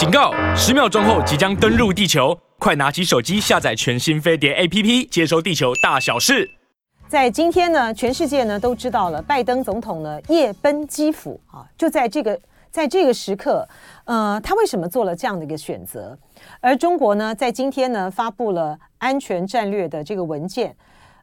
警告！十秒钟后即将登陆地球，快拿起手机下载全新飞碟 APP，接收地球大小事。在今天呢，全世界呢都知道了，拜登总统呢夜奔基辅啊，就在这个在这个时刻，呃，他为什么做了这样的一个选择？而中国呢，在今天呢发布了安全战略的这个文件，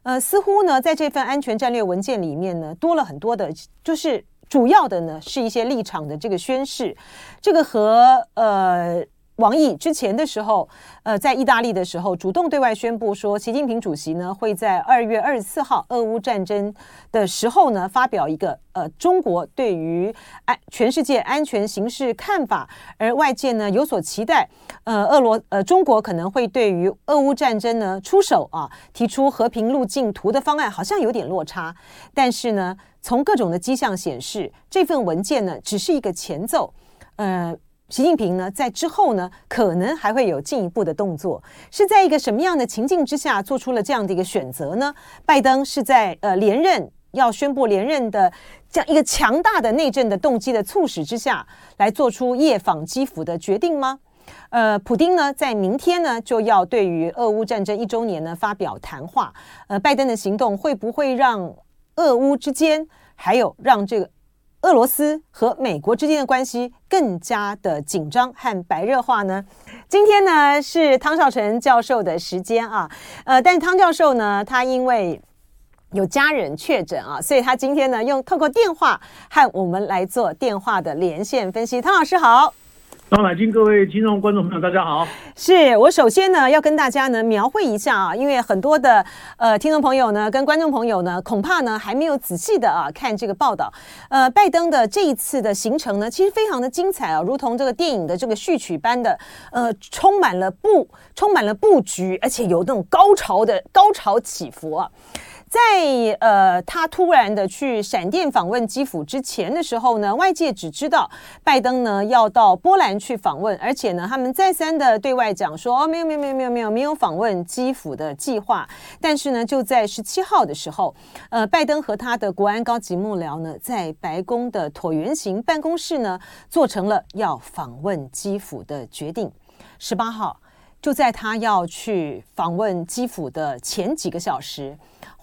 呃，似乎呢在这份安全战略文件里面呢多了很多的，就是。主要的呢是一些立场的这个宣示，这个和呃王毅之前的时候，呃在意大利的时候主动对外宣布说，习近平主席呢会在二月二十四号俄乌战争的时候呢发表一个呃中国对于安全世界安全形势看法，而外界呢有所期待，呃俄罗呃中国可能会对于俄乌战争呢出手啊，提出和平路径图的方案，好像有点落差，但是呢。从各种的迹象显示，这份文件呢只是一个前奏。呃，习近平呢在之后呢可能还会有进一步的动作。是在一个什么样的情境之下做出了这样的一个选择呢？拜登是在呃连任要宣布连任的这样一个强大的内政的动机的促使之下来做出夜访基辅的决定吗？呃，普丁呢在明天呢就要对于俄乌战争一周年呢发表谈话。呃，拜登的行动会不会让？俄乌之间，还有让这个俄罗斯和美国之间的关系更加的紧张和白热化呢？今天呢是汤绍成教授的时间啊，呃，但汤教授呢，他因为有家人确诊啊，所以他今天呢用透过电话和我们来做电话的连线分析。汤老师好。张乃金，各位听众观众朋友，大家好。是我首先呢要跟大家呢描绘一下啊，因为很多的呃听众朋友呢跟观众朋友呢恐怕呢还没有仔细的啊看这个报道。呃，拜登的这一次的行程呢，其实非常的精彩啊，如同这个电影的这个序曲般的，呃，充满了布，充满了布局，而且有那种高潮的高潮起伏啊。在呃，他突然的去闪电访问基辅之前的时候呢，外界只知道拜登呢要到波兰去访问，而且呢，他们再三的对外讲说，哦，没有没有没有没有没有没有访问基辅的计划。但是呢，就在十七号的时候，呃，拜登和他的国安高级幕僚呢，在白宫的椭圆形办公室呢，做成了要访问基辅的决定。十八号，就在他要去访问基辅的前几个小时。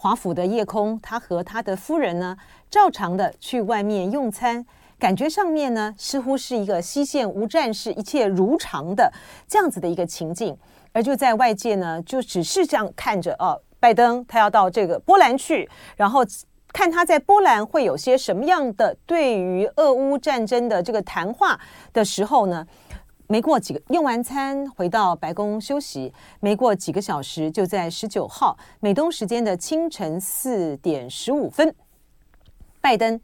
华府的夜空，他和他的夫人呢，照常的去外面用餐，感觉上面呢，似乎是一个西线无战事，一切如常的这样子的一个情境。而就在外界呢，就只是这样看着哦，拜登他要到这个波兰去，然后看他在波兰会有些什么样的对于俄乌战争的这个谈话的时候呢。没过几个用完餐回到白宫休息，没过几个小时，就在十九号美东时间的清晨四点十五分，拜登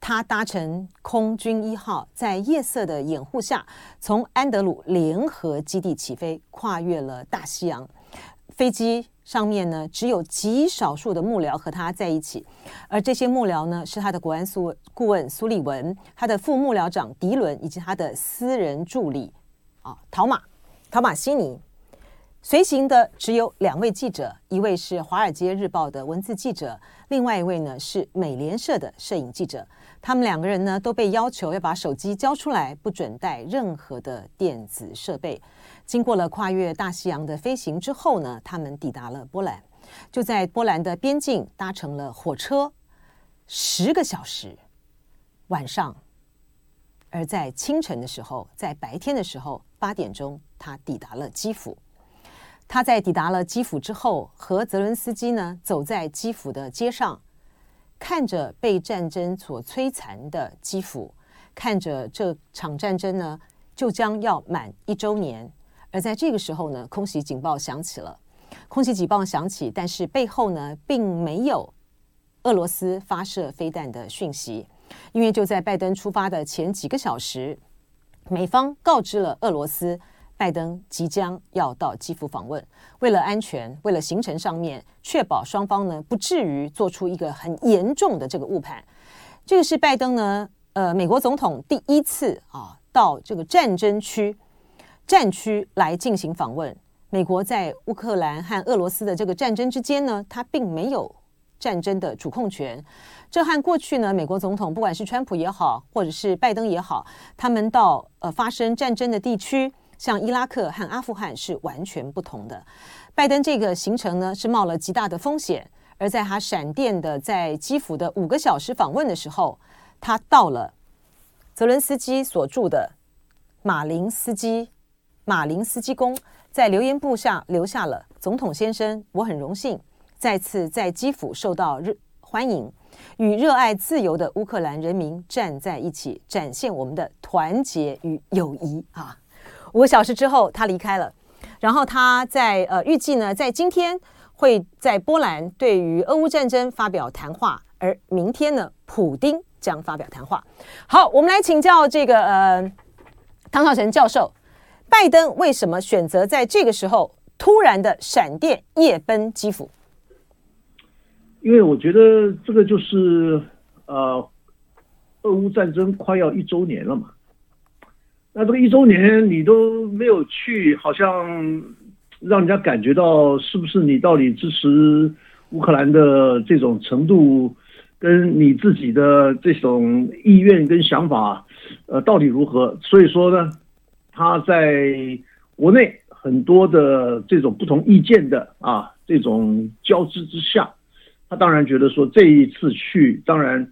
他搭乘空军一号，在夜色的掩护下，从安德鲁联合基地起飞，跨越了大西洋。飞机上面呢，只有极少数的幕僚和他在一起，而这些幕僚呢，是他的国安苏顾问苏利文，他的副幕僚长迪伦，以及他的私人助理啊，陶马陶马西尼。随行的只有两位记者，一位是《华尔街日报》的文字记者，另外一位呢是美联社的摄影记者。他们两个人呢都被要求要把手机交出来，不准带任何的电子设备。经过了跨越大西洋的飞行之后呢，他们抵达了波兰，就在波兰的边境搭乘了火车，十个小时，晚上，而在清晨的时候，在白天的时候八点钟，他抵达了基辅。他在抵达了基辅之后，和泽伦斯基呢走在基辅的街上，看着被战争所摧残的基辅，看着这场战争呢就将要满一周年。而在这个时候呢，空袭警报响起了。空袭警报响起，但是背后呢，并没有俄罗斯发射飞弹的讯息，因为就在拜登出发的前几个小时，美方告知了俄罗斯，拜登即将要到基辅访问。为了安全，为了行程上面确保双方呢不至于做出一个很严重的这个误判，这个是拜登呢，呃，美国总统第一次啊到这个战争区。战区来进行访问。美国在乌克兰和俄罗斯的这个战争之间呢，他并没有战争的主控权。这和过去呢，美国总统不管是川普也好，或者是拜登也好，他们到呃发生战争的地区，像伊拉克和阿富汗是完全不同的。拜登这个行程呢，是冒了极大的风险。而在他闪电的在基辅的五个小时访问的时候，他到了泽伦斯基所住的马林斯基马林斯基宫，在留言簿下留下了“总统先生，我很荣幸再次在基辅受到热欢迎，与热爱自由的乌克兰人民站在一起，展现我们的团结与友谊”啊！五个小时之后，他离开了。然后他在呃预计呢，在今天。会在波兰对于俄乌战争发表谈话，而明天呢，普丁将发表谈话。好，我们来请教这个呃汤绍成教授，拜登为什么选择在这个时候突然的闪电夜奔基辅？因为我觉得这个就是呃，俄乌战争快要一周年了嘛，那这个一周年你都没有去，好像。让人家感觉到是不是你到底支持乌克兰的这种程度，跟你自己的这种意愿跟想法，呃，到底如何？所以说呢，他在国内很多的这种不同意见的啊，这种交织之下，他当然觉得说这一次去，当然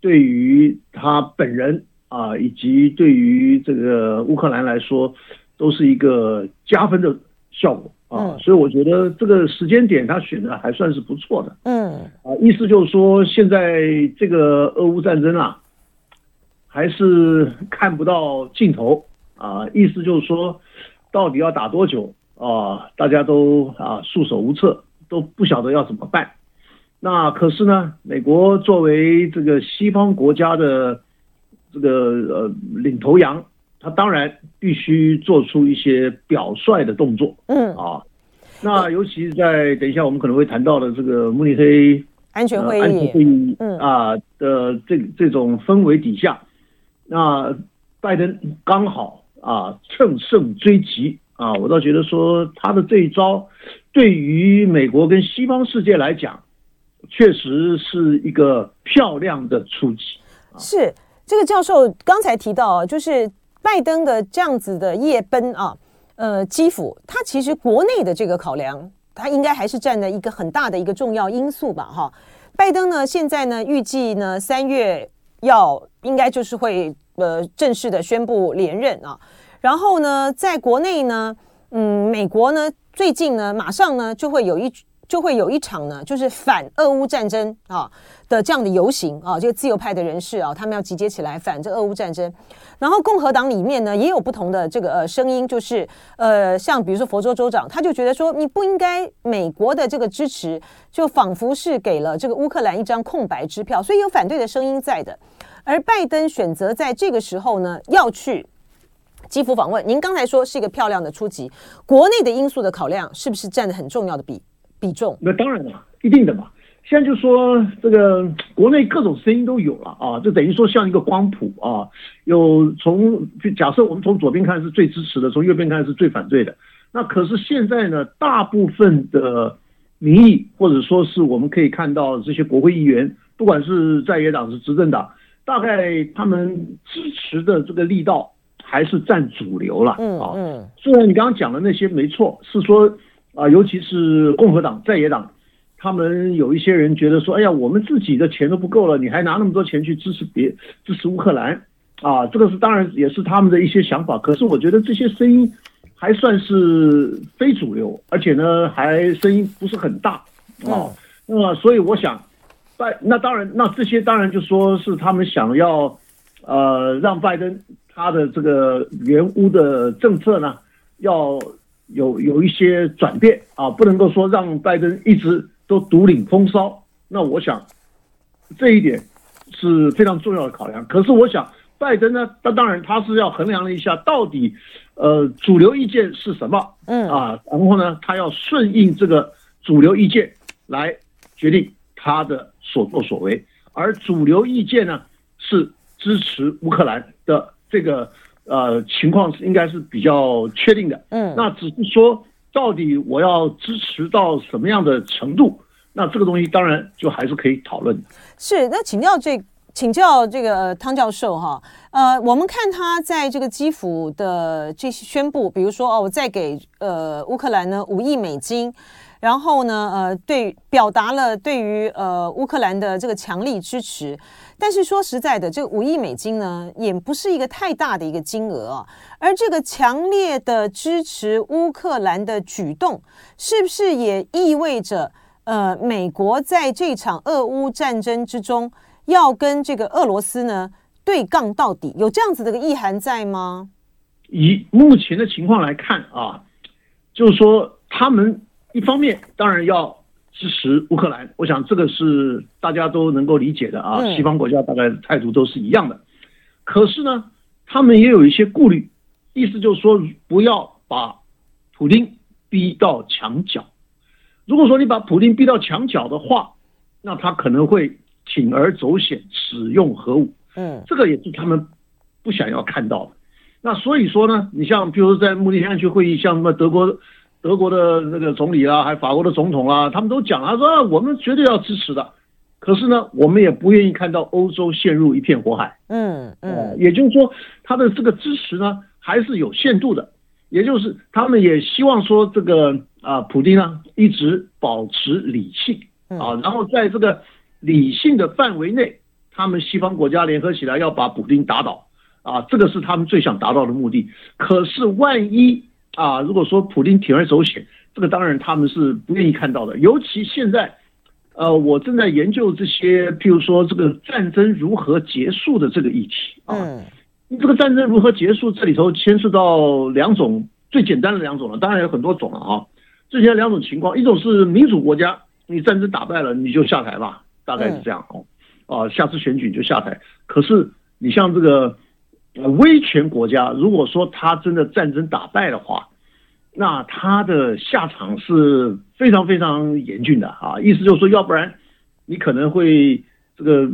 对于他本人啊，以及对于这个乌克兰来说，都是一个加分的。效果啊，所以我觉得这个时间点他选的还算是不错的。嗯，啊，意思就是说，现在这个俄乌战争啊，还是看不到尽头啊。意思就是说，到底要打多久啊？大家都啊束手无策，都不晓得要怎么办。那可是呢，美国作为这个西方国家的这个呃领头羊。他当然必须做出一些表率的动作，嗯啊，那尤其是在等一下我们可能会谈到的这个慕尼黑安全会议，安全会议，嗯啊的这这种氛围底下，那拜登刚好啊乘胜追击啊，我倒觉得说他的这一招对于美国跟西方世界来讲，确实是一个漂亮的出击。是这个教授刚才提到，就是。拜登的这样子的夜奔啊，呃，基辅，他其实国内的这个考量，他应该还是占了一个很大的一个重要因素吧，哈。拜登呢，现在呢，预计呢，三月要应该就是会呃正式的宣布连任啊。然后呢，在国内呢，嗯，美国呢，最近呢，马上呢就会有一。就会有一场呢，就是反俄乌战争啊的这样的游行啊，这个自由派的人士啊，他们要集结起来反这俄乌战争。然后共和党里面呢，也有不同的这个呃声音，就是呃，像比如说佛州州长，他就觉得说，你不应该美国的这个支持，就仿佛是给了这个乌克兰一张空白支票，所以有反对的声音在的。而拜登选择在这个时候呢，要去基辅访问，您刚才说是一个漂亮的出击，国内的因素的考量是不是占得很重要的比？比重？那当然了，一定的嘛。现在就说这个国内各种声音都有了啊，就等于说像一个光谱啊，有从就假设我们从左边看是最支持的，从右边看是最反对的。那可是现在呢，大部分的民意或者说是我们可以看到这些国会议员，不管是在野党是执政党，大概他们支持的这个力道还是占主流了。嗯嗯，虽然你刚刚讲的那些没错，是说。啊，尤其是共和党在野党，他们有一些人觉得说，哎呀，我们自己的钱都不够了，你还拿那么多钱去支持别支持乌克兰，啊，这个是当然也是他们的一些想法。可是我觉得这些声音还算是非主流，而且呢，还声音不是很大啊。那么，所以我想，拜那当然，那这些当然就说是他们想要，呃，让拜登他的这个原屋的政策呢，要。有有一些转变啊，不能够说让拜登一直都独领风骚。那我想这一点是非常重要的考量。可是我想拜登呢，他当然他是要衡量了一下到底呃主流意见是什么，嗯啊，然后呢他要顺应这个主流意见来决定他的所作所为。而主流意见呢是支持乌克兰的这个。呃，情况是应该是比较确定的，嗯，那只是说到底我要支持到什么样的程度，那这个东西当然就还是可以讨论的。是，那请教这请教这个汤教授哈，呃，我们看他在这个基辅的这些宣布，比如说哦，我再给呃乌克兰呢五亿美金。然后呢，呃，对，表达了对于呃乌克兰的这个强力支持，但是说实在的，这个五亿美金呢，也不是一个太大的一个金额。而这个强烈的支持乌克兰的举动，是不是也意味着呃美国在这场俄乌战争之中要跟这个俄罗斯呢对杠到底？有这样子的一个意涵在吗？以目前的情况来看啊，就是说他们。一方面当然要支持乌克兰，我想这个是大家都能够理解的啊。西方国家大概态度都是一样的。可是呢，他们也有一些顾虑，意思就是说不要把普京逼到墙角。如果说你把普京逼到墙角的话，那他可能会铤而走险，使用核武。嗯，这个也是他们不想要看到的。那所以说呢，你像比如说在慕尼黑安全会议，像什么德国。德国的那个总理啊，还法国的总统啊，他们都讲了，说我们绝对要支持的。可是呢，我们也不愿意看到欧洲陷入一片火海。嗯嗯，也就是说，他的这个支持呢，还是有限度的。也就是他们也希望说，这个啊，普京呢一直保持理性啊，然后在这个理性的范围内，他们西方国家联合起来要把普京打倒啊，这个是他们最想达到的目的。可是万一，啊，如果说普京铤而走险，这个当然他们是不愿意看到的。尤其现在，呃，我正在研究这些，譬如说这个战争如何结束的这个议题啊。嗯，这个战争如何结束，这里头牵涉到两种最简单的两种了，当然有很多种了啊。这些两种情况，一种是民主国家，你战争打败了你就下台吧，大概是这样哦。啊，下次选举就下台。可是你像这个。威权国家，如果说他真的战争打败的话，那他的下场是非常非常严峻的啊！意思就是说，要不然你可能会这个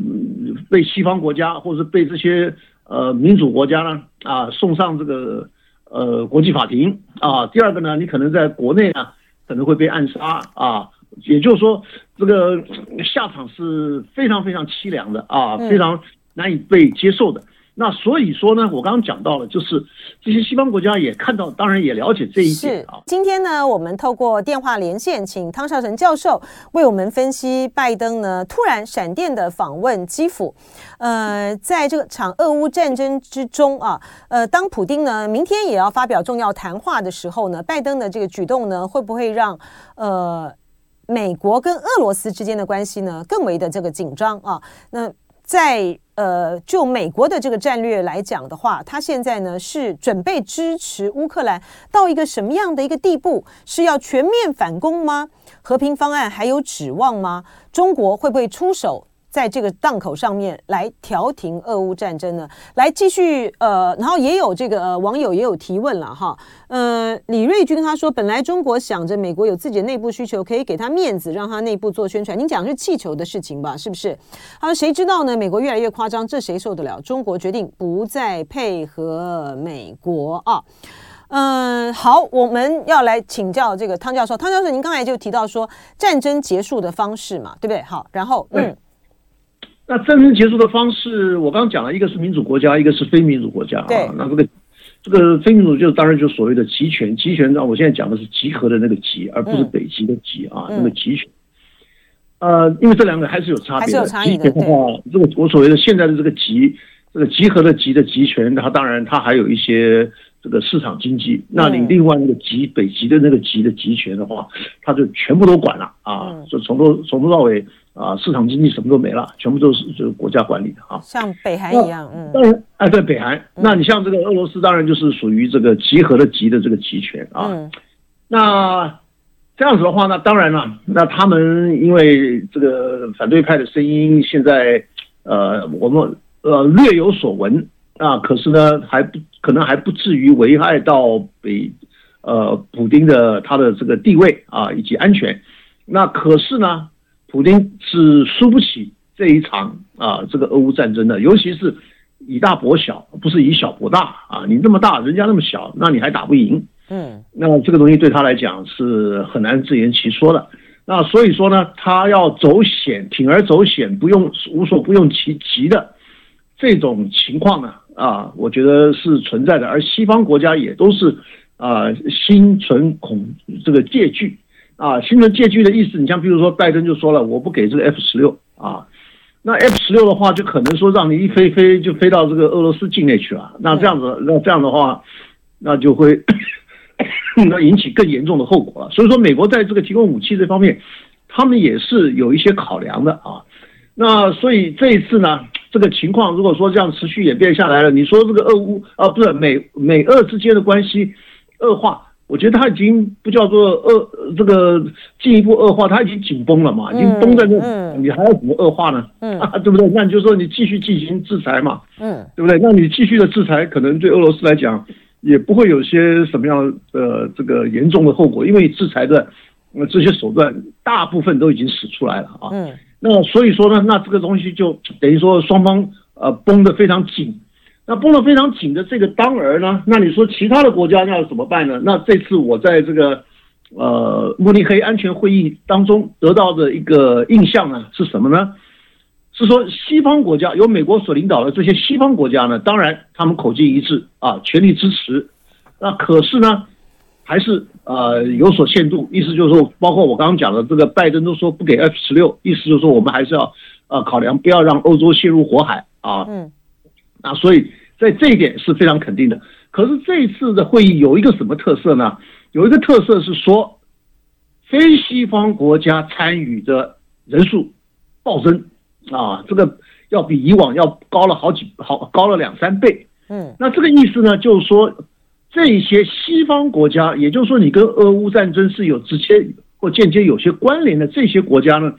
被西方国家，或者是被这些呃民主国家呢啊送上这个呃国际法庭啊。第二个呢，你可能在国内呢可能会被暗杀啊。也就是说，这个下场是非常非常凄凉的啊，非常难以被接受的。那所以说呢，我刚刚讲到了，就是这些西方国家也看到，当然也了解这一点啊。今天呢，我们透过电话连线，请汤绍成教授为我们分析拜登呢突然闪电的访问基辅。呃，在这个场俄乌战争之中啊，呃，当普丁呢明天也要发表重要谈话的时候呢，拜登的这个举动呢，会不会让呃美国跟俄罗斯之间的关系呢更为的这个紧张啊？那在呃，就美国的这个战略来讲的话，他现在呢是准备支持乌克兰到一个什么样的一个地步？是要全面反攻吗？和平方案还有指望吗？中国会不会出手？在这个档口上面来调停俄乌战争呢？来继续呃，然后也有这个、网友也有提问了哈，呃，李瑞军他说，本来中国想着美国有自己的内部需求，可以给他面子，让他内部做宣传。您讲是气球的事情吧？是不是？他说谁知道呢？美国越来越夸张，这谁受得了？中国决定不再配合美国啊。嗯，好，我们要来请教这个汤教授。汤教授，您刚才就提到说战争结束的方式嘛，对不对？好，然后嗯。那战争结束的方式，我刚刚讲了一个是民主国家，一个是非民主国家啊。那这个这个非民主就当然就所谓的集权，集权呢，我现在讲的是集合的那个集，而不是北极的极啊，那个集权。呃，因为这两个还是有差别的。集权的话，这个我所谓的现在的这个集，这个集合的集的集权，它当然它还有一些这个市场经济。那你另外那个集北极的那个集的集权的话，它就全部都管了啊，就从头从头到尾。啊，市场经济什么都没了，全部都是就是国家管理的啊，像北韩一样，嗯，当然，哎，对，北韩，那你像这个俄罗斯，当然就是属于这个集合的集的这个集权啊。嗯，那这样子的话呢，当然了，那他们因为这个反对派的声音，现在呃，我们呃略有所闻啊，可是呢，还不可能还不至于危害到北呃普丁的他的这个地位啊以及安全。那可是呢？普京是输不起这一场啊，这个俄乌战争的，尤其是以大博小，不是以小博大啊。你那么大，人家那么小，那你还打不赢？嗯，那这个东西对他来讲是很难自圆其说的。那所以说呢，他要走险，铤而走险，不用无所不用其极的这种情况呢，啊，我觉得是存在的。而西方国家也都是啊，心存恐这个戒惧啊，心存戒惧的意思，你像比如说拜登就说了，我不给这个 F 十六啊，那 F 十六的话，就可能说让你一飞飞就飞到这个俄罗斯境内去了，那这样子，那这样的话，那就会。那引起更严重的后果了。所以说，美国在这个提供武器这方面，他们也是有一些考量的啊。那所以这一次呢，这个情况如果说这样持续演变下来了，你说这个俄乌啊，不是美美俄之间的关系恶化，我觉得他已经不叫做恶这个进一步恶化，他已经紧绷了嘛，已经绷在那，你还要怎么恶化呢？嗯，啊，对不对？那你就说你继续进行制裁嘛，嗯，对不对？那你继续的制裁，可能对俄罗斯来讲。也不会有些什么样的这个严重的后果，因为制裁的这些手段大部分都已经使出来了啊。嗯，那所以说呢，那这个东西就等于说双方呃绷得非常紧，那绷得非常紧的这个当儿呢，那你说其他的国家要怎么办呢？那这次我在这个呃慕尼黑安全会议当中得到的一个印象呢是什么呢？是说西方国家由美国所领导的这些西方国家呢，当然他们口径一致啊，全力支持。那可是呢，还是呃有所限度，意思就是说，包括我刚刚讲的这个拜登都说不给 F 十六，意思就是说我们还是要呃考量不要让欧洲陷入火海啊。嗯。那所以在这一点是非常肯定的。可是这一次的会议有一个什么特色呢？有一个特色是说，非西方国家参与的人数暴增。啊，这个要比以往要高了好几好高了两三倍。嗯，那这个意思呢，就是说这些西方国家，也就是说你跟俄乌战争是有直接或间接有些关联的这些国家呢，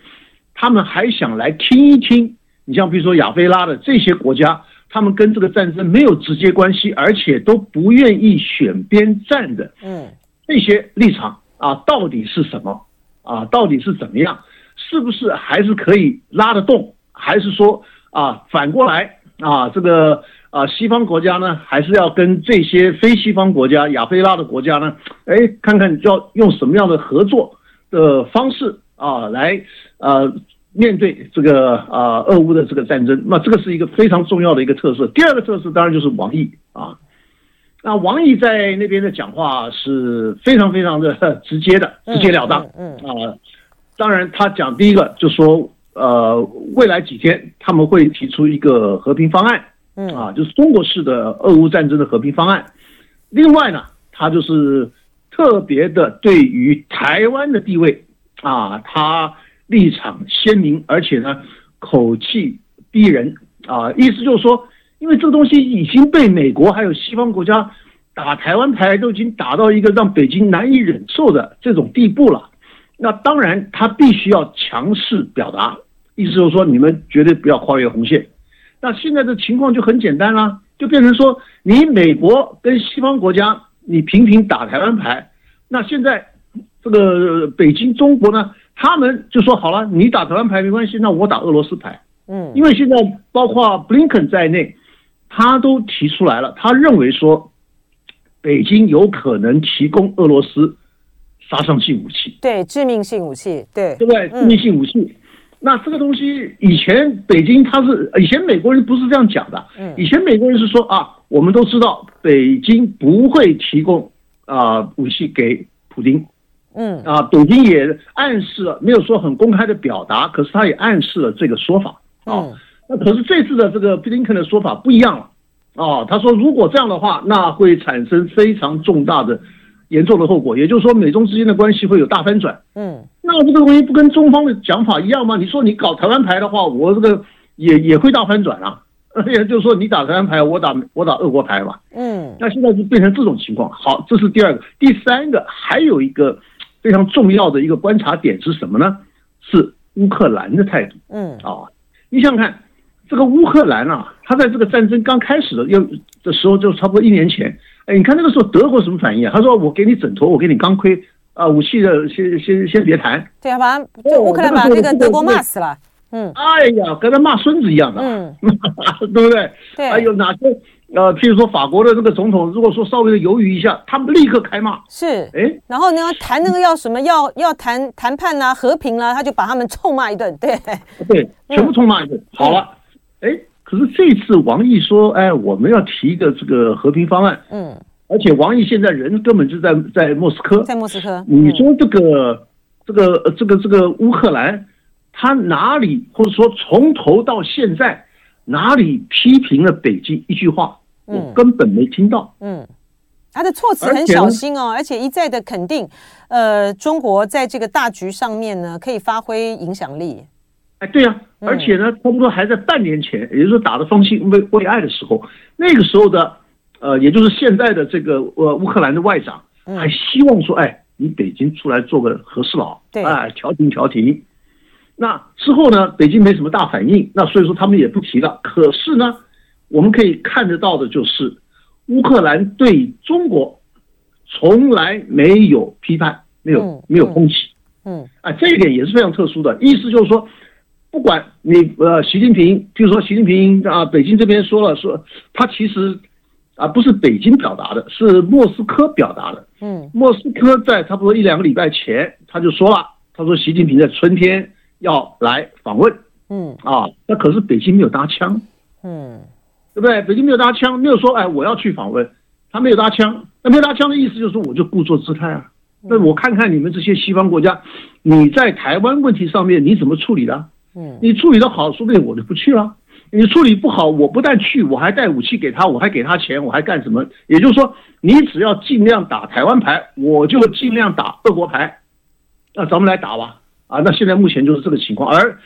他们还想来听一听。你像比如说亚非拉的这些国家，他们跟这个战争没有直接关系，而且都不愿意选边站的。嗯，这些立场啊，到底是什么？啊，到底是怎么样？是不是还是可以拉得动？还是说啊，反过来啊，这个啊，西方国家呢，还是要跟这些非西方国家、亚非拉的国家呢，哎，看看要用什么样的合作的方式啊，来呃面对这个啊俄乌的这个战争。那这个是一个非常重要的一个特色。第二个特色当然就是王毅啊，那王毅在那边的讲话是非常非常的 直接的，直截了当。嗯啊，当然他讲第一个就说。呃，未来几天他们会提出一个和平方案，嗯啊，就是中国式的俄乌战争的和平方案。另外呢，他就是特别的对于台湾的地位啊，他立场鲜明，而且呢口气逼人啊，意思就是说，因为这个东西已经被美国还有西方国家打台湾牌，都已经打到一个让北京难以忍受的这种地步了。那当然，他必须要强势表达。意思就是说，你们绝对不要跨越红线。那现在的情况就很简单啦，就变成说，你美国跟西方国家，你频频打台湾牌。那现在这个北京中国呢，他们就说好了，你打台湾牌没关系，那我打俄罗斯牌。嗯，因为现在包括布林肯在内，他都提出来了，他认为说，北京有可能提供俄罗斯杀伤性武器，对，致命性武器，对，对不对？致命性武器。嗯那这个东西以前北京他是以前美国人不是这样讲的，嗯。以前美国人是说啊，我们都知道北京不会提供啊武器给普丁，嗯啊，北京也暗示了，没有说很公开的表达，可是他也暗示了这个说法啊。那可是这次的这个布林肯的说法不一样了啊，他说如果这样的话，那会产生非常重大的。严重的后果，也就是说，美中之间的关系会有大翻转。嗯，那这个东西不跟中方的讲法一样吗？你说你搞台湾牌的话，我这个也也会大翻转啊。也就是说，你打台湾牌，我打我打俄国牌嘛。嗯，那现在就变成这种情况。好，这是第二个，第三个还有一个非常重要的一个观察点是什么呢？是乌克兰的态度。嗯，啊，你想想看，这个乌克兰啊，他在这个战争刚开始的又的时候，就差不多一年前。哎，你看那个时候德国什么反应啊？他说：“我给你枕头，我给你钢盔，啊，武器的先先先别谈。”对啊，把乌克兰把那个德国骂死了。嗯，哎呀，跟他骂孙子一样的，嗯，对不对？对。哎呦哪些呃，譬如说法国的这个总统，如果说稍微的犹豫一下，他们立刻开骂。是，哎，然后呢，谈那个要什么要要谈谈判啊，和平啊，他就把他们臭骂一顿。对，对，全部臭骂一顿。嗯、好了，哎，可是这次王毅说，哎，我们要提一个这个和平方案。嗯，而且王毅现在人根本就在在莫斯科，在莫斯科。你说这个、嗯、这个这个这个乌克兰，他哪里或者说从头到现在哪里批评了北京一句话？我根本没听到。嗯，他的措辞很小心哦，而且一再的肯定，呃，中国在这个大局上面呢，可以发挥影响力。哎，对呀，而且呢，差不多还在半年前，也就是说打的方兴未未艾的时候，那个时候的，呃，也就是现在的这个呃乌克兰的外长，还希望说，哎，你北京出来做个和事佬，对，哎，调停调停。那之后呢，北京没什么大反应，那所以说他们也不提了。可是呢。我们可以看得到的就是，乌克兰对中国从来没有批判，没有没有攻击，嗯，啊，这一点也是非常特殊的。意思就是说，不管你呃，习近平，比如说习近平啊，北京这边说了说，他其实啊不是北京表达的，是莫斯科表达的。嗯，莫斯科在差不多一两个礼拜前他就说了，他说习近平在春天要来访问。嗯，啊，那可是北京没有搭腔。嗯。对不对？北京没有搭腔，没有说哎，我要去访问，他没有搭腔。那没有搭腔的意思就是说，我就故作姿态啊。那我看看你们这些西方国家，你在台湾问题上面你怎么处理的？嗯，你处理的好，说不定我就不去了。你处理不好，我不但去，我还带武器给他，我还给他钱，我还干什么？也就是说，你只要尽量打台湾牌，我就尽量打俄国牌。那咱们来打吧。啊，那现在目前就是这个情况。而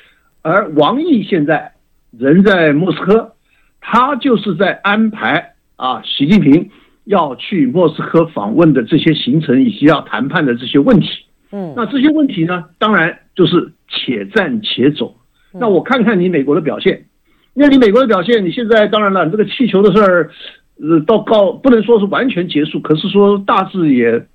而王毅现在人在莫斯科。他就是在安排啊，习近平要去莫斯科访问的这些行程，以及要谈判的这些问题。嗯，那这些问题呢，当然就是且战且走。那我看看你美国的表现，因为你美国的表现，你现在当然了，你这个气球的事儿，呃，到告不能说是完全结束，可是说大致也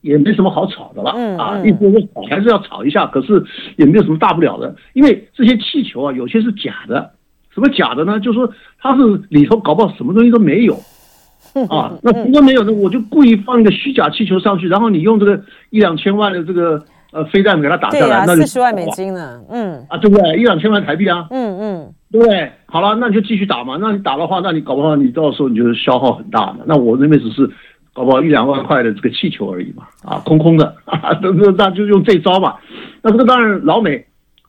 也没什么好吵的了。嗯啊，意思是吵还是要吵一下，可是也没有什么大不了的，因为这些气球啊，有些是假的。什么假的呢？就是说他是里头搞不好什么东西都没有，啊，那什么没有呢，我就故意放一个虚假气球上去，然后你用这个一两千万的这个呃飞弹给它打下来，那就四十万美金呢，嗯，啊，对不对？一两千万台币啊，嗯嗯，对不对？好了，那你就继续打嘛。那你打的话，那你搞不好你到时候你就消耗很大的。那我那边只是搞不好一两万块的这个气球而已嘛，啊，空空的，那 那就用这招嘛。那这个当然老美。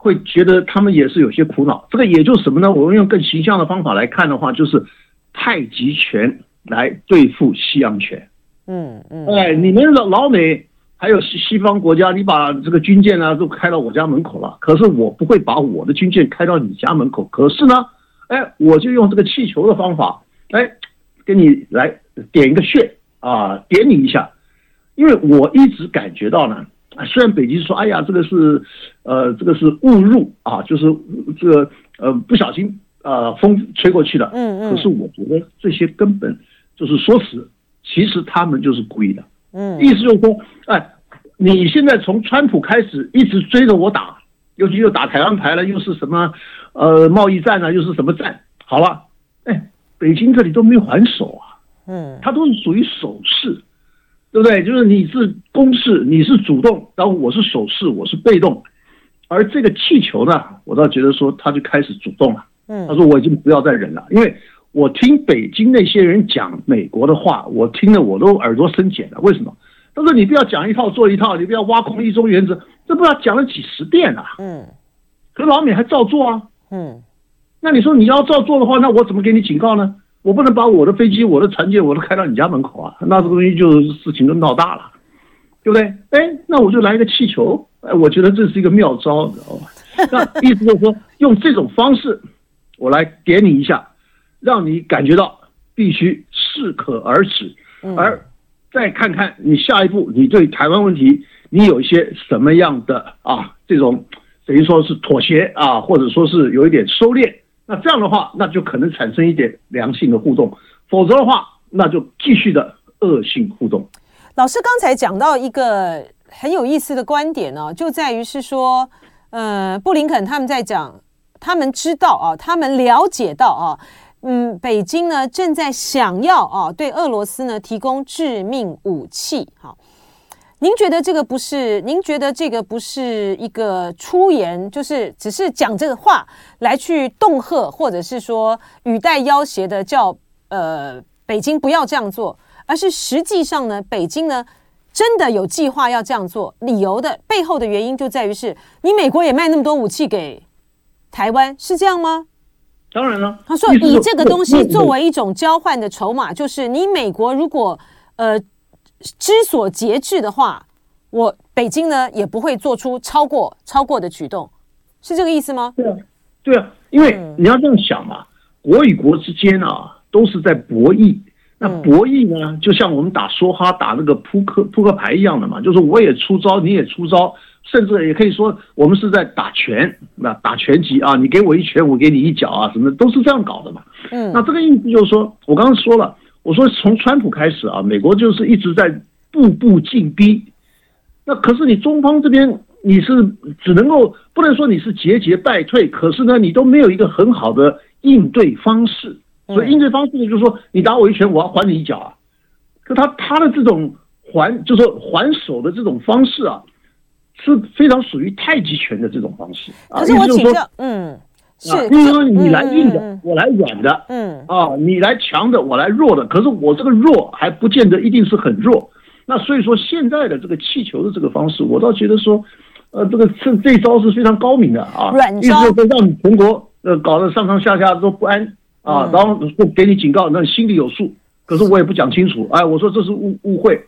会觉得他们也是有些苦恼，这个也就是什么呢？我们用更形象的方法来看的话，就是太极拳来对付西洋拳。嗯嗯，哎，你们老老美还有西西方国家，你把这个军舰啊都开到我家门口了，可是我不会把我的军舰开到你家门口。可是呢，哎，我就用这个气球的方法，哎，给你来点一个穴啊，点你一下，因为我一直感觉到呢。虽然北京说，哎呀，这个是，呃，这个是误入啊，就是这个呃不小心呃风吹过去的，嗯嗯，可是我觉得这些根本就是说辞，其实他们就是故意的，嗯，意思就是说，哎，你现在从川普开始一直追着我打，尤其又打台湾牌了，又是什么呃贸易战啊，又是什么战，好了，哎，北京这里都没有还手啊，嗯，它都是属于手势。对不对？就是你是攻势，你是主动，然后我是守势，我是被动。而这个气球呢，我倒觉得说他就开始主动了。嗯，他说我已经不要再忍了，因为我听北京那些人讲美国的话，我听得我都耳朵生茧了。为什么？他说你不要讲一套做一套，你不要挖空一中原则，这不要讲了几十遍了。嗯，可老美还照做啊。嗯，那你说你要照做的话，那我怎么给你警告呢？我不能把我的飞机、我的船舰，我都开到你家门口啊！那这个东西就事情就闹大了，对不对？哎，那我就来一个气球，哎，我觉得这是一个妙招，你知道吧？那意思就是说，用这种方式，我来点你一下，让你感觉到必须适可而止，而再看看你下一步，你对台湾问题，你有一些什么样的啊这种等于说是妥协啊，或者说是有一点收敛。那这样的话，那就可能产生一点良性的互动，否则的话，那就继续的恶性互动。老师刚才讲到一个很有意思的观点呢、就在于是说，呃，布林肯他们在讲，他们知道啊，他们了解到啊，嗯，北京呢正在想要啊对俄罗斯呢提供致命武器。好，您觉得这个不是？您觉得这个不是一个出言，就是只是讲这个话来去恫吓，或者是说语带要挟的叫呃北京不要这样做，而是实际上呢，北京呢真的有计划要这样做，理由的背后的原因就在于是你美国也卖那么多武器给台湾，是这样吗？当然了，他说以这个东西作为一种交换的筹码，就是你美国如果呃知所节制的话，我北京呢也不会做出超过超过的举动，是这个意思吗？对啊，对啊，因为你要这样想嘛，国与国之间啊都是在博弈，那博弈呢就像我们打梭哈打那个扑克扑克牌一样的嘛，就是我也出招，你也出招。甚至也可以说，我们是在打拳，那打拳击啊，你给我一拳，我给你一脚啊，什么都是这样搞的嘛。嗯，那这个意思就是说，我刚刚说了，我说从川普开始啊，美国就是一直在步步进逼。那可是你中方这边，你是只能够不能说你是节节败退，可是呢，你都没有一个很好的应对方式。所以应对方式呢，就是说你打我一拳，我要还你一脚啊。可他他的这种还，就是说还手的这种方式啊。是非常属于太极拳的这种方式。可是我请教，嗯，是，比如说你来硬的，我来软的，嗯，啊，你来强的，我来弱的。可是我这个弱还不见得一定是很弱。那所以说现在的这个气球的这个方式，我倒觉得说，呃，这个这这招是非常高明的啊，软招，意思让你全国呃搞得上上下下都不安啊，然后不给你警告，那你心里有数。可是我也不讲清楚，哎，我说这是误误会。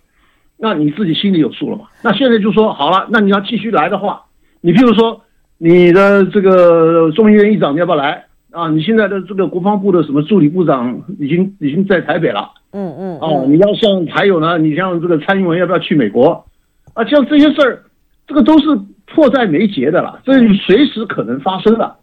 那你自己心里有数了嘛？那现在就说好了，那你要继续来的话，你譬如说你的这个众议院议长你要不要来啊？你现在的这个国防部的什么助理部长已经已经在台北了，嗯嗯，哦，你要像还有呢，你像这个蔡英文要不要去美国啊？像这些事儿，这个都是迫在眉睫的了，这随时可能发生的。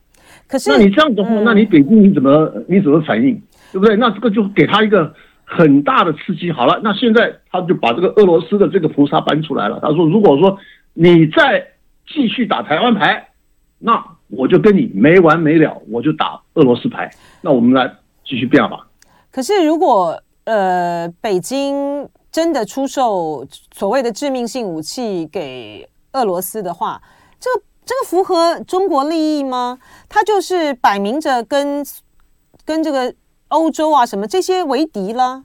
可是，那你这样的话，那你北京你怎么你怎么反应，对不对？那这个就给他一个。很大的刺激。好了，那现在他就把这个俄罗斯的这个菩萨搬出来了。他说：“如果说你再继续打台湾牌，那我就跟你没完没了，我就打俄罗斯牌。那我们来继续变吧。”可是，如果呃北京真的出售所谓的致命性武器给俄罗斯的话，这个这个符合中国利益吗？他就是摆明着跟跟这个。欧洲啊，什么这些为敌了？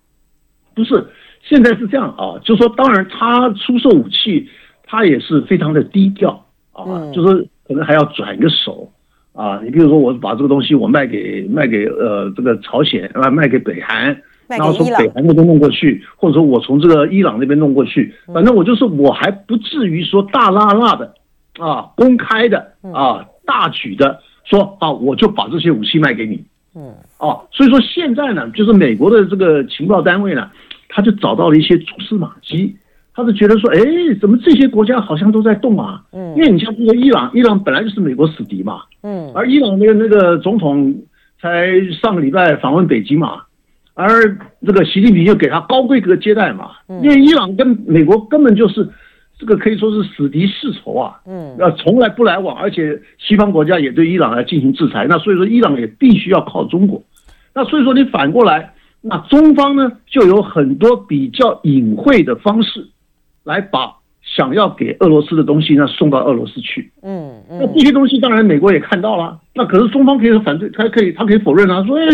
不是，现在是这样啊，就是说，当然他出售武器，他也是非常的低调啊，嗯、就是可能还要转一个手啊。你比如说，我把这个东西我卖给卖给呃这个朝鲜啊，卖给北韩，然后从北韩那边弄过去，或者说我从这个伊朗那边弄过去，反正我就是我还不至于说大剌剌的啊，公开的啊，大举的说啊，我就把这些武器卖给你。嗯，哦，所以说现在呢，就是美国的这个情报单位呢，他就找到了一些蛛丝马迹，他是觉得说，哎，怎么这些国家好像都在动啊？嗯，因为你像这个伊朗，伊朗本来就是美国死敌嘛，嗯，而伊朗那个那个总统才上个礼拜访问北京嘛，而这个习近平就给他高规格接待嘛，因为伊朗跟美国根本就是。这个可以说是死敌世仇啊，嗯，那从来不来往，而且西方国家也对伊朗来进行制裁，那所以说伊朗也必须要靠中国，那所以说你反过来，那中方呢就有很多比较隐晦的方式，来把想要给俄罗斯的东西呢送到俄罗斯去，嗯，嗯，那这些东西当然美国也看到了，那可是中方可以反对，他可以他可以否认啊，说哎，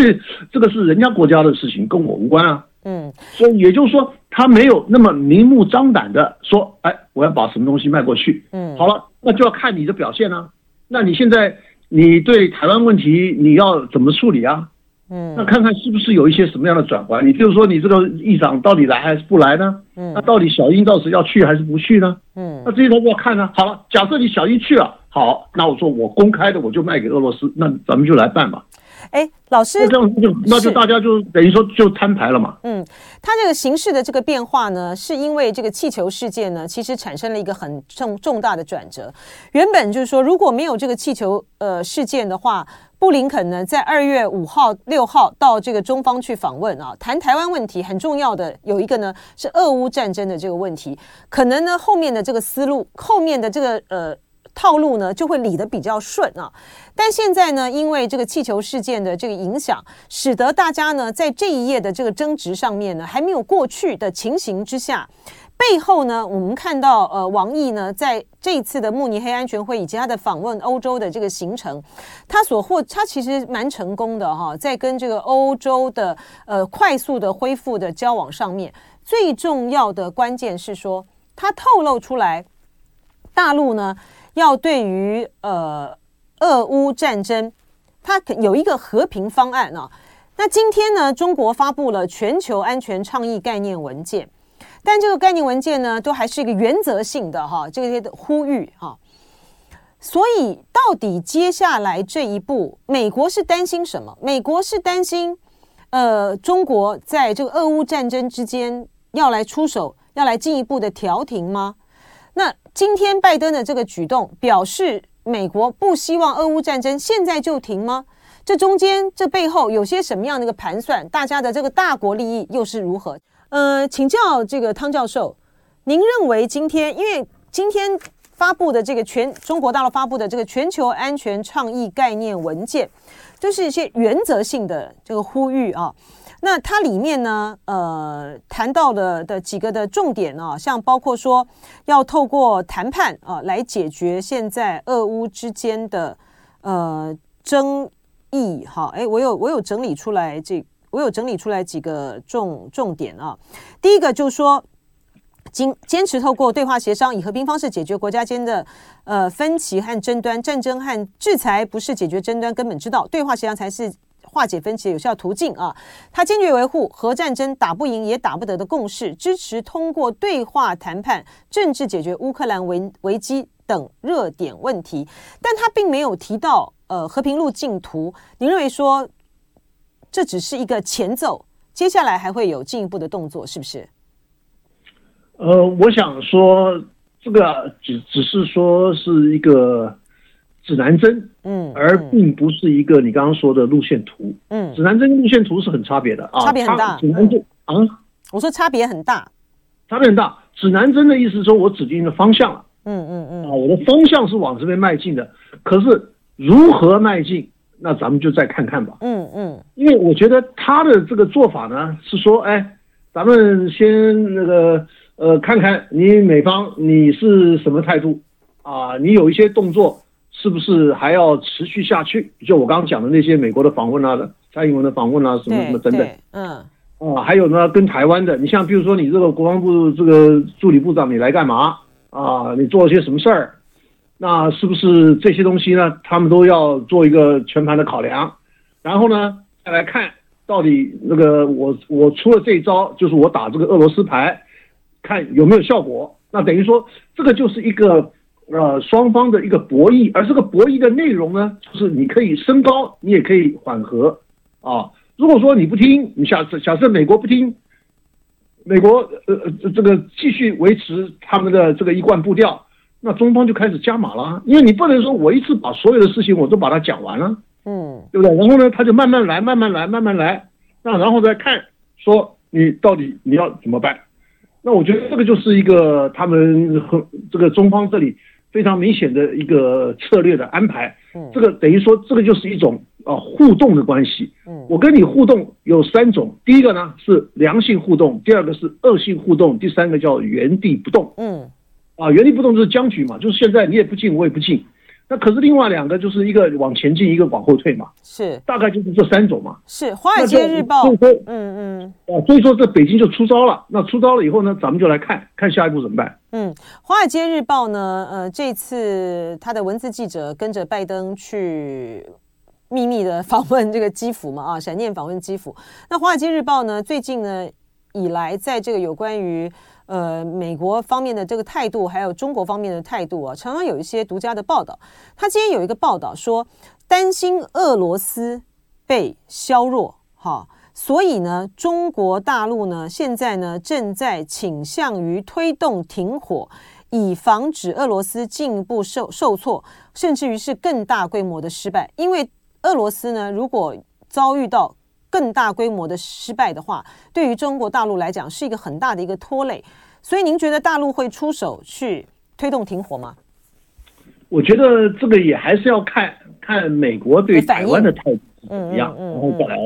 这个是人家国家的事情，跟我无关啊。嗯，所以也就是说，他没有那么明目张胆的说，哎，我要把什么东西卖过去。嗯，好了，那就要看你的表现啊。那你现在你对台湾问题你要怎么处理啊？嗯，那看看是不是有一些什么样的转换？你就是说，你这个议长到底来还是不来呢？嗯，那到底小英到时要去还是不去呢？嗯，那这些都要看呢。好了，假设你小英去了，好，那我说我公开的我就卖给俄罗斯，那咱们就来办吧。哎，老师，那这样就那就大家就等于说就摊牌了嘛。嗯，他这个形势的这个变化呢，是因为这个气球事件呢，其实产生了一个很重重大的转折。原本就是说，如果没有这个气球呃事件的话，布林肯呢在二月五号、六号到这个中方去访问啊，谈台湾问题很重要的有一个呢是俄乌战争的这个问题，可能呢后面的这个思路，后面的这个呃。套路呢就会理得比较顺啊。但现在呢，因为这个气球事件的这个影响，使得大家呢在这一页的这个争执上面呢还没有过去的情形之下。背后呢，我们看到呃，王毅呢在这次的慕尼黑安全会以及他的访问欧洲的这个行程，他所获他其实蛮成功的哈，在跟这个欧洲的呃快速的恢复的交往上面，最重要的关键是说，他透露出来，大陆呢要对于呃俄乌战争，他有一个和平方案啊。那今天呢，中国发布了全球安全倡议概念文件。但这个概念文件呢，都还是一个原则性的哈，这些的呼吁哈。所以到底接下来这一步，美国是担心什么？美国是担心，呃，中国在这个俄乌战争之间要来出手，要来进一步的调停吗？那今天拜登的这个举动，表示美国不希望俄乌战争现在就停吗？这中间这背后有些什么样的一个盘算？大家的这个大国利益又是如何？呃，请教这个汤教授，您认为今天，因为今天发布的这个全中国大陆发布的这个全球安全倡议概念文件，都是一些原则性的这个呼吁啊。那它里面呢，呃，谈到的的几个的重点啊，像包括说要透过谈判啊来解决现在俄乌之间的呃争议。哈，哎，我有我有整理出来这。我有整理出来几个重重点啊，第一个就是说，坚坚持透过对话协商，以和平方式解决国家间的呃分歧和争端，战争和制裁不是解决争端根本之道，对话协商才是化解分歧的有效途径啊。他坚决维护核战争打不赢也打不得的共识，支持通过对话谈判政治解决乌克兰危危机等热点问题，但他并没有提到呃和平路径图。您认为说？这只是一个前奏，接下来还会有进一步的动作，是不是？呃，我想说，这个只只是说是一个指南针，嗯，而并不是一个你刚刚说的路线图，嗯，指南针跟路线图是很差别的啊，差别很大。指南针啊，我说差别很大，差别很大。指南针的意思是说我指定的方向了，嗯嗯嗯，啊，我的方向是往这边迈进的，可是如何迈进？那咱们就再看看吧。嗯嗯，因为我觉得他的这个做法呢，是说，哎，咱们先那个呃，看看你美方你是什么态度啊？你有一些动作，是不是还要持续下去？就我刚刚讲的那些美国的访问啊，蔡英文的访问啊，什么什么等等。嗯。啊，还有呢，跟台湾的，你像比如说你这个国防部这个助理部长，你来干嘛啊？你做了些什么事儿？那是不是这些东西呢？他们都要做一个全盘的考量，然后呢，再来看到底那个我我出了这一招，就是我打这个俄罗斯牌，看有没有效果。那等于说，这个就是一个呃双方的一个博弈，而这个博弈的内容呢，就是你可以升高，你也可以缓和啊。如果说你不听，你假设假设美国不听，美国呃呃这个继续维持他们的这个一贯步调。那中方就开始加码了，因为你不能说我一次把所有的事情我都把它讲完了，嗯，对不对？然后呢，他就慢慢来，慢慢来，慢慢来，那然后再看说你到底你要怎么办？那我觉得这个就是一个他们和这个中方这里非常明显的一个策略的安排。嗯，这个等于说这个就是一种啊互动的关系。嗯，我跟你互动有三种，第一个呢是良性互动，第二个是恶性互动，第三个叫原地不动。嗯。啊，原地不动就是僵局嘛，就是现在你也不进，我也不进，那可是另外两个就是一个往前进，一个往后退嘛，是大概就是这三种嘛。是《华尔街日报》嗯嗯，啊，所以说这北京就出招了。那出招了以后呢，咱们就来看看下一步怎么办。嗯，《华尔街日报》呢，呃，这次他的文字记者跟着拜登去秘密的访问这个基辅嘛，啊，闪电访问基辅。那《华尔街日报》呢，最近呢以来，在这个有关于呃，美国方面的这个态度，还有中国方面的态度啊，常常有一些独家的报道。他今天有一个报道说，担心俄罗斯被削弱，哈，所以呢，中国大陆呢现在呢正在倾向于推动停火，以防止俄罗斯进一步受受挫，甚至于是更大规模的失败。因为俄罗斯呢，如果遭遇到更大规模的失败的话，对于中国大陆来讲是一个很大的一个拖累，所以您觉得大陆会出手去推动停火吗？我觉得这个也还是要看看美国对台湾的态度是怎么样，然后再来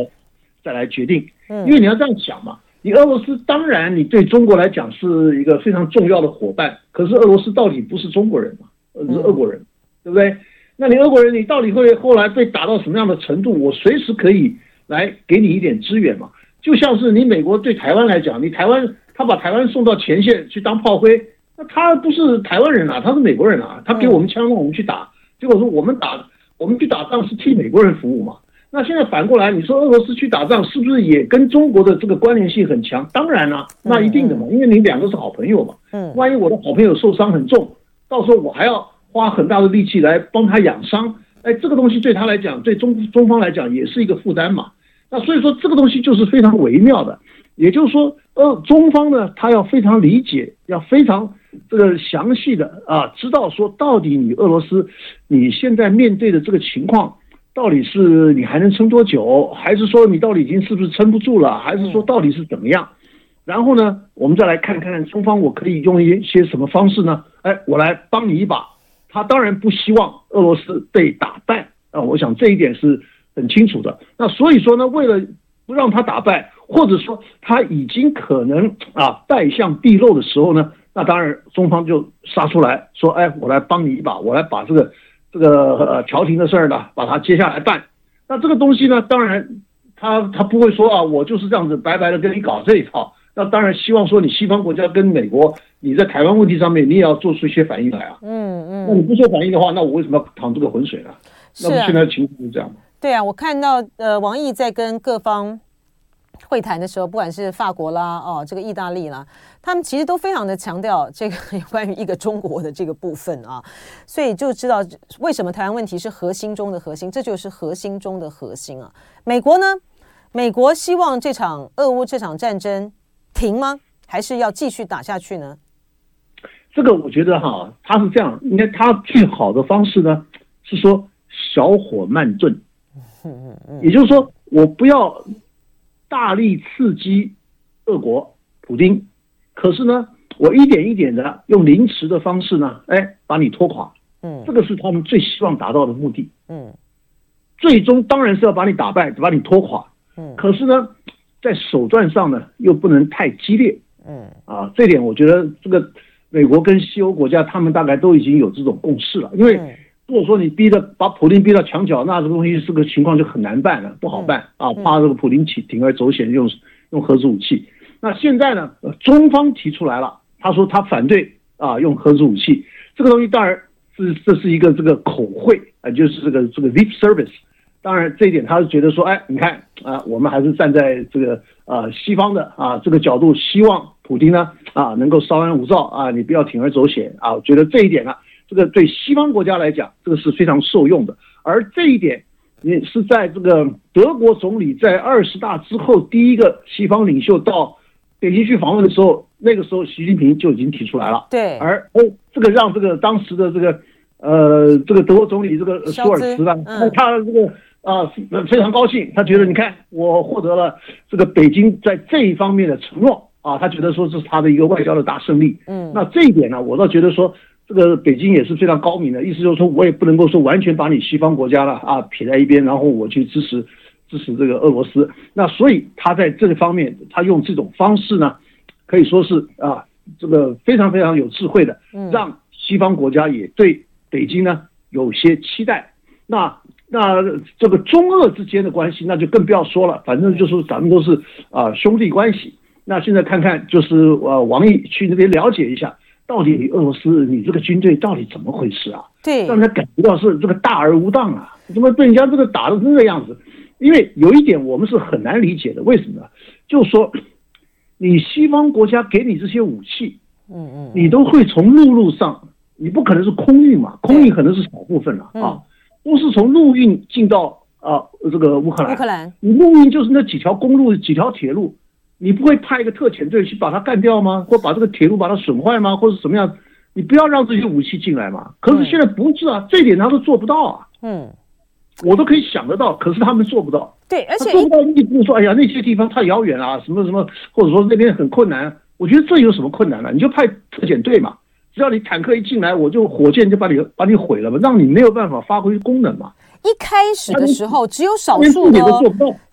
再来决定。因为你要这样想嘛，你俄罗斯当然你对中国来讲是一个非常重要的伙伴，可是俄罗斯到底不是中国人嘛，而是俄国人，对不对？那你俄国人，你到底会后来被打到什么样的程度？我随时可以来给你一点支援嘛。就像是你美国对台湾来讲，你台湾他把台湾送到前线去当炮灰。那他不是台湾人啊，他是美国人啊，他给我们枪让我们去打，结果说我们打我们去打仗是替美国人服务嘛。那现在反过来，你说俄罗斯去打仗是不是也跟中国的这个关联性很强？当然啦，那一定的嘛，因为你两个是好朋友嘛。嗯，万一我的好朋友受伤很重，到时候我还要花很大的力气来帮他养伤，哎，这个东西对他来讲，对中中方来讲也是一个负担嘛。那所以说这个东西就是非常微妙的，也就是说，呃，中方呢，他要非常理解，要非常。这个详细的啊，知道说到底你俄罗斯你现在面对的这个情况，到底是你还能撑多久，还是说你到底已经是不是撑不住了，还是说到底是怎么样？然后呢，我们再来看看中方，我可以用一些什么方式呢？哎，我来帮你一把。他当然不希望俄罗斯被打败啊，我想这一点是很清楚的。那所以说呢，为了不让他打败，或者说他已经可能啊败相毕露的时候呢，那当然，中方就杀出来说：“哎，我来帮你一把，我来把这个这个呃调停的事儿呢，把它接下来办。那这个东西呢，当然他他不会说啊，我就是这样子白白的跟你搞这一套。那当然希望说你西方国家跟美国，你在台湾问题上面，你也要做出一些反应来啊。嗯嗯。那你不做反应的话，那我为什么要淌这个浑水呢？那么现在的情况是这样吗？对啊，我看到呃，王毅在跟各方。会谈的时候，不管是法国啦，哦，这个意大利啦，他们其实都非常的强调这个 有关于一个中国的这个部分啊，所以就知道为什么台湾问题是核心中的核心，这就是核心中的核心啊。美国呢，美国希望这场俄乌这场战争停吗？还是要继续打下去呢？这个我觉得哈，他是这样，应该他最好的方式呢是说小火慢炖，也就是说我不要。大力刺激俄国普京，可是呢，我一点一点的用凌迟的方式呢，哎，把你拖垮。嗯，这个是他们最希望达到的目的。嗯，最终当然是要把你打败，把你拖垮。嗯，可是呢，在手段上呢，又不能太激烈。嗯，啊，这点我觉得这个美国跟西欧国家他们大概都已经有这种共识了，因为。如果说你逼着把普丁逼到墙角，那这个东西这个情况就很难办了，不好办啊！怕这个普丁起铤而走险用用核子武器。那现在呢，中方提出来了，他说他反对啊用核子武器。这个东西当然是这是一个这个口惠啊，就是这个这个 lip service。当然这一点他是觉得说，哎，你看啊，我们还是站在这个啊西方的啊这个角度，希望普京呢啊能够稍安勿躁啊，你不要铤而走险啊。我觉得这一点呢。这个对西方国家来讲，这个是非常受用的。而这一点，也是在这个德国总理在二十大之后第一个西方领袖到北京去访问的时候，那个时候习近平就已经提出来了。对。而哦，这个让这个当时的这个呃这个德国总理这个舒尔茨呢，嗯、他这个啊、呃、非常高兴，他觉得你看我获得了这个北京在这一方面的承诺啊，他觉得说这是他的一个外交的大胜利。嗯。那这一点呢，我倒觉得说。这个北京也是非常高明的，意思就是说我也不能够说完全把你西方国家了啊撇在一边，然后我去支持支持这个俄罗斯。那所以他在这个方面，他用这种方式呢，可以说是啊这个非常非常有智慧的，让西方国家也对北京呢有些期待。那那这个中俄之间的关系，那就更不要说了，反正就是咱们都是啊兄弟关系。那现在看看就是呃王毅去那边了解一下。到底俄罗斯，你这个军队到底怎么回事啊？对，让他感觉到是这个大而无当啊！怎么被人家这个打的这个样子？因为有一点我们是很难理解的，为什么呢？就是说，你西方国家给你这些武器，嗯嗯，你都会从陆路上，你不可能是空运嘛？空运可能是少部分了啊，都是从陆运进到啊这个乌克兰。乌克兰，你陆运就是那几条公路、几条铁路。你不会派一个特遣队去把它干掉吗？或把这个铁路把它损坏吗？或者怎么样？你不要让这些武器进来嘛。可是现在不是啊，这点他都做不到啊。嗯，我都可以想得到，可是他们做不到。对，而且做不到，你不能说哎呀那些地方太遥远啊，什么什么，或者说那边很困难。我觉得这有什么困难呢？你就派特遣队嘛，只要你坦克一进来，我就火箭就把你把你毁了嘛，让你没有办法发挥功能嘛。一开始的时候，只有少数的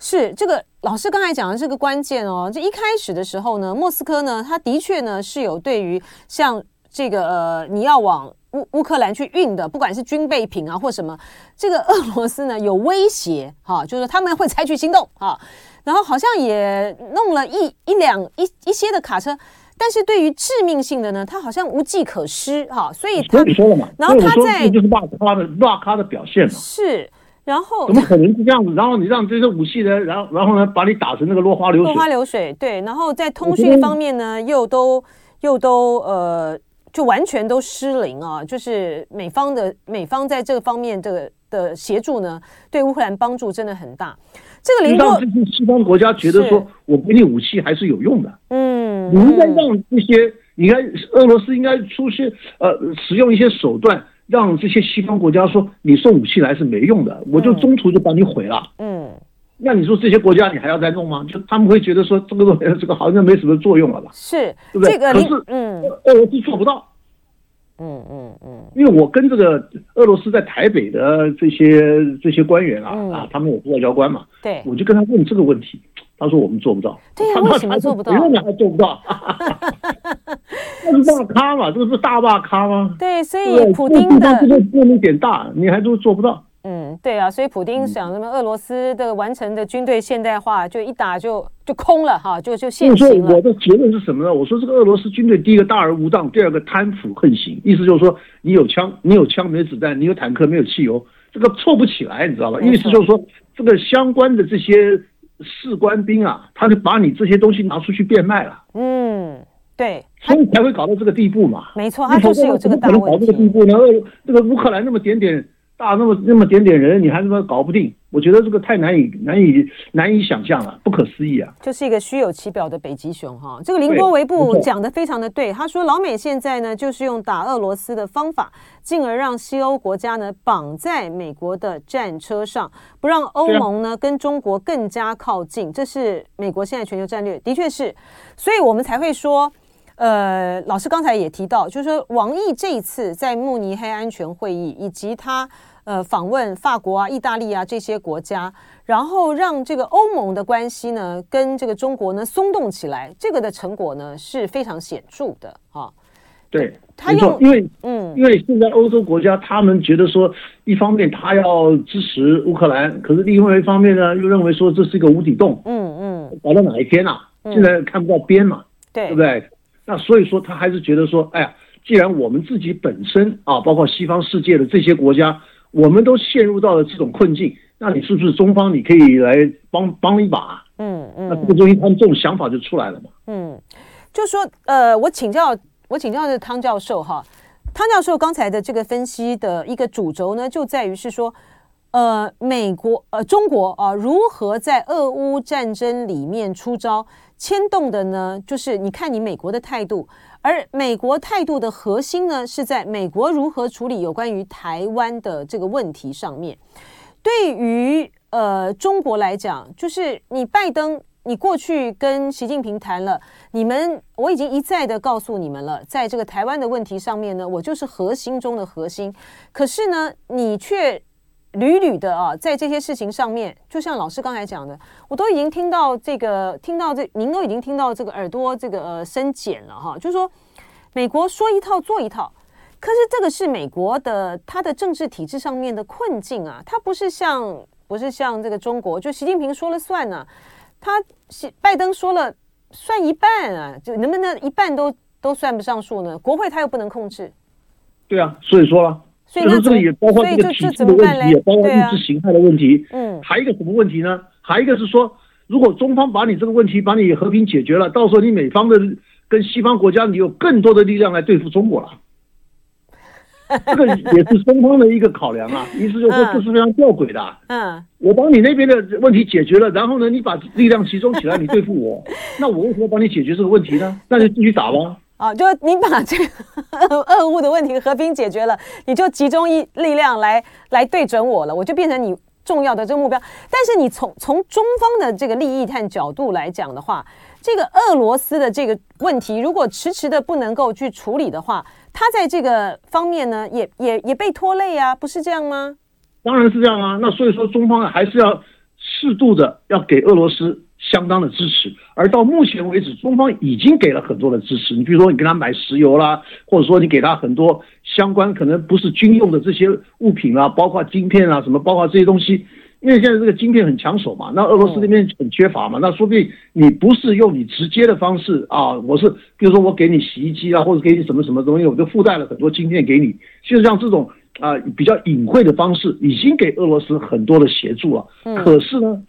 是这个老师刚才讲的这个关键哦。这一开始的时候呢，莫斯科呢，它的确呢是有对于像这个呃，你要往乌乌克兰去运的，不管是军备品啊或什么，这个俄罗斯呢有威胁哈，就是他们会采取行动哈。然后好像也弄了一一两一一些的卡车。但是对于致命性的呢，他好像无计可施哈，所以他你说了嘛，然后他在就是大咖的大咖的表现嘛，是，然后怎么可能是这样子？然后你让这些武器呢，然后然后呢，把你打成那个落花流水，落花流水，对，然后在通讯方面呢，又都又都呃，就完全都失灵啊，就是美方的美方在这个方面这个的协助呢，对乌克兰帮助真的很大。这个林波，西方国家觉得说，我给你武器还是有用的。嗯，你应该让这些，你看俄罗斯应该出现呃，使用一些手段，让这些西方国家说，你送武器来是没用的，我就中途就把你毁了。嗯，那你说这些国家你还要再弄吗？就他们会觉得说，这个东西这个好像没什么作用了吧？是，对不对？可是，嗯，俄罗斯做不到。嗯嗯嗯，因为我跟这个俄罗斯在台北的这些这些官员啊、嗯、啊，他们有外交官嘛，对，我就跟他问这个问题，他说我们做不到，对呀、啊，为什么做不到？为什么还做不到？那是大咖嘛，这个是大大咖吗？对，所以普京的这个规模点大，你还都做不到。嗯，对啊，所以普京想什么俄罗斯的完成的军队现代化，就一打就就空了哈，就就现形了。我的结论是什么呢？我说这个俄罗斯军队，第一个大而无当，第二个贪腐横行，意思就是说你有枪，你有枪没子弹，你有坦克没有汽油，这个凑不起来，你知道吧？意思就是说，这个相关的这些士官兵啊，他就把你这些东西拿出去变卖了。嗯，对，所以才会搞到这个地步嘛。没错，他就是有这个大问题。搞这个地步呢？这个乌克兰那么点点。大那么那么点点人，你还他妈搞不定？我觉得这个太难以难以难以想象了，不可思议啊！就是一个虚有其表的北极熊哈。这个林波维布讲的非常的对，他说老美现在呢就是用打俄罗斯的方法，进而让西欧国家呢绑在美国的战车上，不让欧盟呢跟中国更加靠近。这是美国现在全球战略，的确是，所以我们才会说。呃，老师刚才也提到，就是说王毅这一次在慕尼黑安全会议，以及他呃访问法国啊、意大利啊这些国家，然后让这个欧盟的关系呢跟这个中国呢松动起来，这个的成果呢是非常显著的啊。对，他用因为嗯，因为现在欧洲国家他们觉得说，一方面他要支持乌克兰，可是另外一方面呢又认为说这是一个无底洞，嗯嗯，搞到哪一天呐、啊？现在看不到边嘛，对，对不对？那所以说，他还是觉得说，哎呀，既然我们自己本身啊，包括西方世界的这些国家，我们都陷入到了这种困境，那你是不是中方你可以来帮帮一把？嗯嗯，那这个东西他们这种想法就出来了嘛。嗯，就说呃，我请教我请教的汤教授哈，汤教授刚才的这个分析的一个主轴呢，就在于是说，呃，美国呃中国啊，如何在俄乌战争里面出招？牵动的呢，就是你看你美国的态度，而美国态度的核心呢，是在美国如何处理有关于台湾的这个问题上面。对于呃中国来讲，就是你拜登，你过去跟习近平谈了，你们我已经一再的告诉你们了，在这个台湾的问题上面呢，我就是核心中的核心。可是呢，你却。屡屡的啊，在这些事情上面，就像老师刚才讲的，我都已经听到这个，听到这，您都已经听到这个耳朵这个呃生茧了哈。就是说，美国说一套做一套，可是这个是美国的它的政治体制上面的困境啊，它不是像不是像这个中国，就习近平说了算呢、啊，他拜登说了算一半啊，就能不能一半都都算不上数呢？国会他又不能控制。对啊，所以说了。所以这里也包括这个体制的问题，也包括意识形态的问题。嗯，还有一个什么问题呢？还有一个是说，如果中方把你这个问题把你和平解决了，到时候你美方的跟西方国家，你有更多的力量来对付中国了。这个也是中方的一个考量啊。意思就是说，这是非常吊诡的。嗯，我帮你那边的问题解决了，然后呢，你把力量集中起来，你对付我，那我为什么帮你解决这个问题呢？那就继续打吧。啊，就你把这个 俄乌的问题和平解决了，你就集中一力量来来对准我了，我就变成你重要的这个目标。但是你从从中方的这个利益和角度来讲的话，这个俄罗斯的这个问题，如果迟迟的不能够去处理的话，他在这个方面呢，也也也被拖累啊，不是这样吗？当然是这样啊。那所以说，中方还是要适度的要给俄罗斯相当的支持。而到目前为止，中方已经给了很多的支持。你比如说，你给他买石油啦，或者说你给他很多相关可能不是军用的这些物品啦，包括晶片啊什么，包括这些东西。因为现在这个晶片很抢手嘛，那俄罗斯那边很缺乏嘛，那说不定你不是用你直接的方式啊，我是比如说我给你洗衣机啊，或者给你什么什么东西，我就附带了很多晶片给你。其实像这种啊比较隐晦的方式，已经给俄罗斯很多的协助了。可是呢，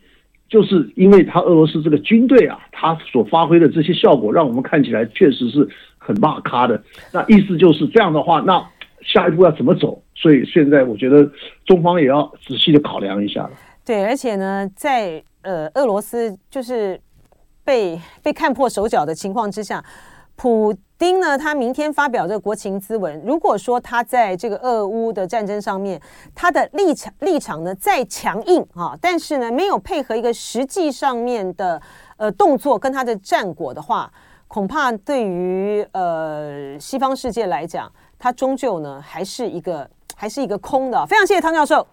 就是因为他俄罗斯这个军队啊，他所发挥的这些效果，让我们看起来确实是很骂咖的。那意思就是这样的话，那下一步要怎么走？所以现在我觉得中方也要仔细的考量一下。对，而且呢，在呃俄罗斯就是被被看破手脚的情况之下，普丁呢，他明天发表这个国情咨文，如果说他在这个俄乌的战争上面，他的立场立场呢再强硬啊，但是呢没有配合一个实际上面的呃动作跟他的战果的话，恐怕对于呃西方世界来讲，他终究呢还是一个还是一个空的。非常谢谢汤教授。